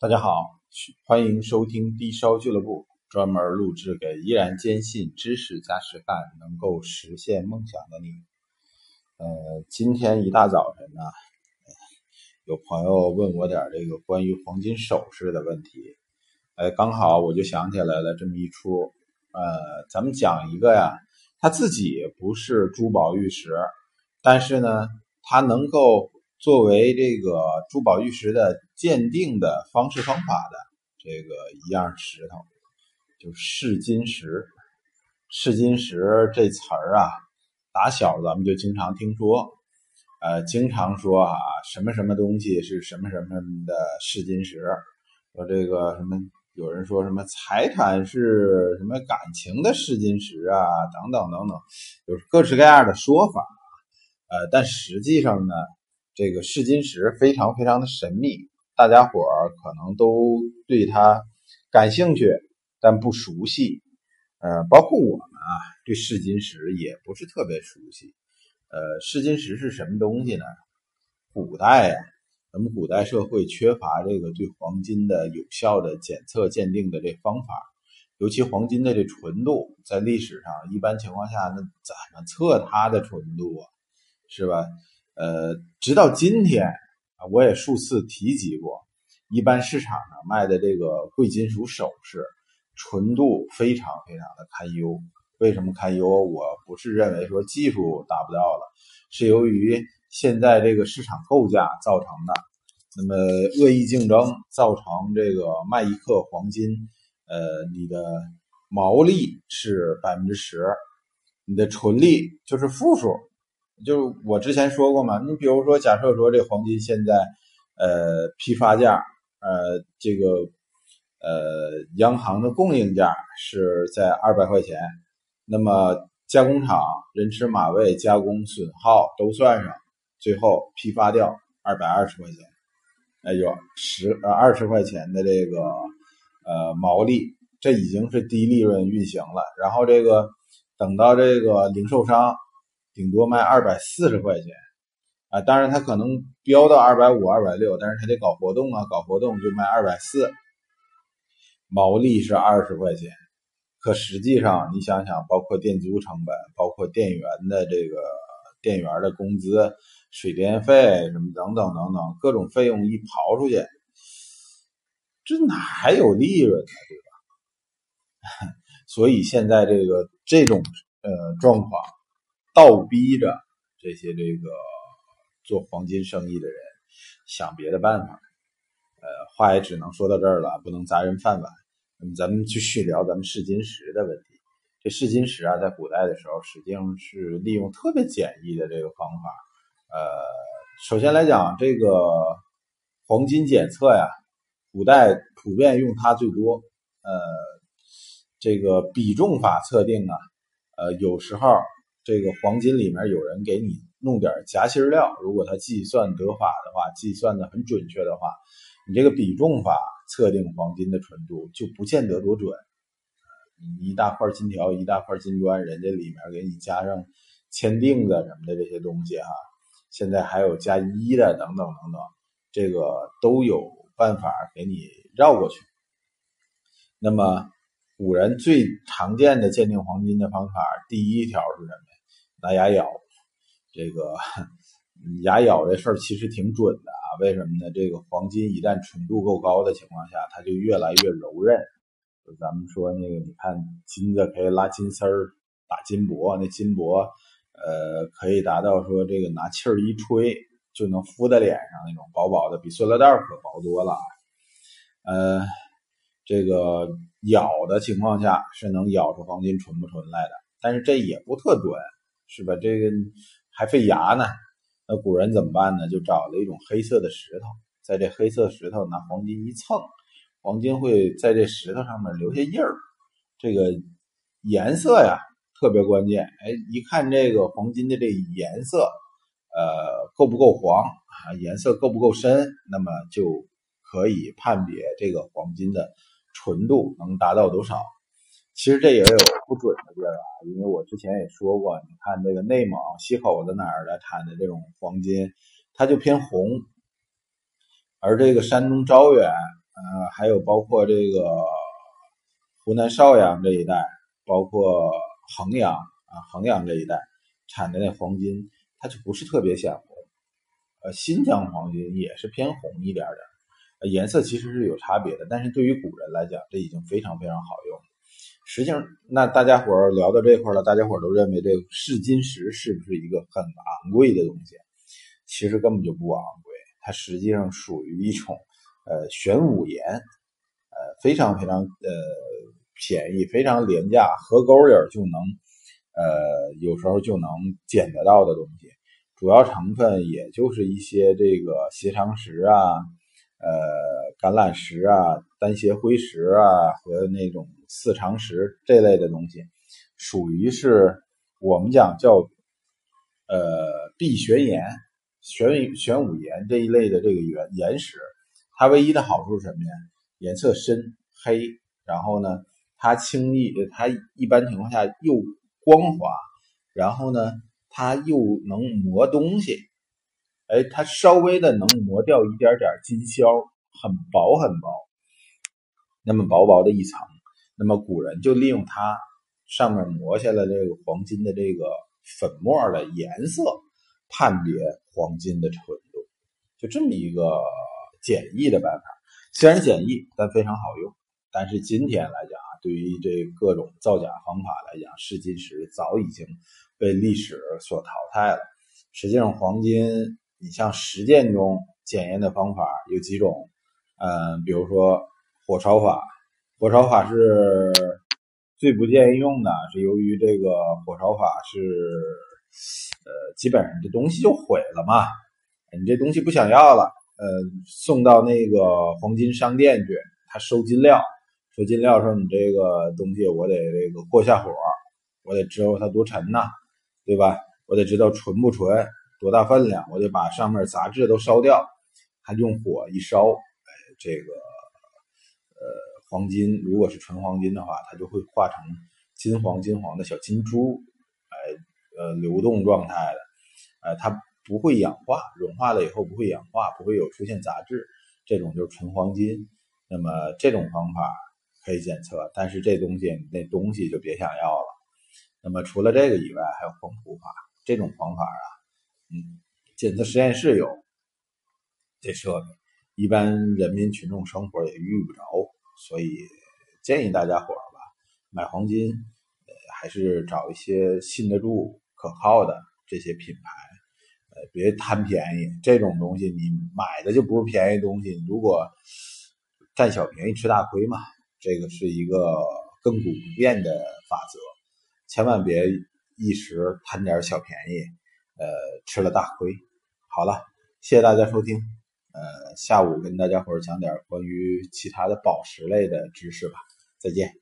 大家好，欢迎收听低烧俱乐部，专门录制给依然坚信知识加实干能够实现梦想的你。呃，今天一大早晨呢，有朋友问我点这个关于黄金首饰的问题，哎，刚好我就想起来了这么一出。呃，咱们讲一个呀，他自己不是珠宝玉石，但是呢，他能够。作为这个珠宝玉石的鉴定的方式方法的这个一样石头，就试金石。试金石这词儿啊，打小咱们就经常听说，呃，经常说啊，什么什么东西是什么什么的试金石，说这个什么，有人说什么财产是什么感情的试金石啊，等等等等，有各式各样的说法，呃，但实际上呢。这个试金石非常非常的神秘，大家伙儿可能都对它感兴趣，但不熟悉。呃，包括我们啊，对试金石也不是特别熟悉。呃，试金石是什么东西呢？古代呀，咱们古代社会缺乏这个对黄金的有效的检测鉴定的这方法，尤其黄金的这纯度，在历史上一般情况下，那怎么测它的纯度啊？是吧？呃，直到今天，我也数次提及过，一般市场上卖的这个贵金属首饰，纯度非常非常的堪忧。为什么堪忧？我不是认为说技术达不到了，是由于现在这个市场构架造成的。那么恶意竞争造成这个卖一克黄金，呃，你的毛利是百分之十，你的纯利就是负数。就是我之前说过嘛，你比如说，假设说这黄金现在，呃，批发价，呃，这个，呃，央行的供应价是在二百块钱，那么加工厂人吃马喂、加工损耗都算上，最后批发掉二百二十块钱，哎，有十呃二十块钱的这个呃毛利，这已经是低利润运行了。然后这个等到这个零售商。顶多卖二百四十块钱啊，当然他可能标到二百五、二百六，但是他得搞活动啊，搞活动就卖二百四，毛利是二十块钱。可实际上你想想，包括店租成本，包括店员的这个店员的工资、水电费什么等等等等各种费用一刨出去，这哪还有利润呢？对吧？所以现在这个这种呃状况。倒逼着这些这个做黄金生意的人想别的办法，呃，话也只能说到这儿了，不能砸人饭碗。那么咱们继续聊咱们试金石的问题。这试金石啊，在古代的时候，实际上是利用特别简易的这个方法。呃，首先来讲，这个黄金检测呀，古代普遍用它最多。呃，这个比重法测定啊，呃，有时候。这个黄金里面有人给你弄点夹心料，如果他计算得法的话，计算的很准确的话，你这个比重法测定黄金的纯度就不见得多准。你一大块金条，一大块金砖，人家里面给你加上签订的什么的这些东西哈，现在还有加一的等等等等，这个都有办法给你绕过去。那么古人最常见的鉴定黄金的方法，第一条是什么？拿牙咬，这个牙咬这事儿其实挺准的啊。为什么呢？这个黄金一旦纯度够高的情况下，它就越来越柔韧。就咱们说那个，你看金子可以拉金丝儿，打金箔，那金箔呃可以达到说这个拿气儿一吹就能敷在脸上那种薄薄的，比塑料袋可薄多了。呃，这个咬的情况下是能咬出黄金纯不纯来的，但是这也不特准。是吧？这个还费牙呢。那古人怎么办呢？就找了一种黑色的石头，在这黑色石头拿黄金一蹭，黄金会在这石头上面留下印儿。这个颜色呀特别关键。哎，一看这个黄金的这颜色，呃，够不够黄啊？颜色够不够深？那么就可以判别这个黄金的纯度能达到多少。其实这也有不准的地儿啊，因为我之前也说过，你看这个内蒙西口子哪儿的产的这种黄金，它就偏红，而这个山东招远呃，还有包括这个湖南邵阳这一带，包括衡阳啊，衡阳这一带产的那黄金，它就不是特别显红。呃，新疆黄金也是偏红一点点，颜色其实是有差别的，但是对于古人来讲，这已经非常非常好用。实际上，那大家伙儿聊到这块了，大家伙儿都认为这个试金石是不是一个很昂贵的东西？其实根本就不昂贵，它实际上属于一种呃玄武岩，呃非常非常呃便宜，非常廉价，河沟里就能呃有时候就能捡得到的东西。主要成分也就是一些这个斜长石啊，呃橄榄石啊、单斜灰石啊和那种四长石这类的东西，属于是我们讲叫呃碧玄岩、玄玄武岩这一类的这个岩岩石。它唯一的好处是什么呀？颜色深黑，然后呢，它轻易它一般情况下又光滑，然后呢。它又能磨东西，哎，它稍微的能磨掉一点点金销，很薄很薄，那么薄薄的一层，那么古人就利用它上面磨下来这个黄金的这个粉末的颜色，判别黄金的纯度，就这么一个简易的办法。虽然简易，但非常好用。但是今天来讲啊，对于这各种造假方法来讲，试金石早已经。被历史所淘汰了。实际上，黄金，你像实践中检验的方法有几种，嗯，比如说火烧法，火烧法是最不建议用的，是由于这个火烧法是，呃，基本上这东西就毁了嘛，你这东西不想要了，呃，送到那个黄金商店去，他收金料，收金料说你这个东西我得这个过下火，我得知道它多沉呐。对吧？我得知道纯不纯，多大分量，我得把上面杂质都烧掉，还用火一烧，哎，这个呃黄金如果是纯黄金的话，它就会化成金黄金黄的小金珠，哎，呃流动状态的，哎，它不会氧化，融化了以后不会氧化，不会有出现杂质，这种就是纯黄金。那么这种方法可以检测，但是这东西那东西就别想要了。那么除了这个以外，还有黄土法这种方法啊，嗯，检测实验室有这设备，一般人民群众生活也遇不着，所以建议大家伙儿吧，买黄金，呃，还是找一些信得住、可靠的这些品牌，呃，别贪便宜。这种东西你买的就不是便宜东西，如果占小便宜吃大亏嘛，这个是一个亘古不变的法则。千万别一时贪点小便宜，呃，吃了大亏。好了，谢谢大家收听。呃，下午跟大家伙儿讲点关于其他的宝石类的知识吧。再见。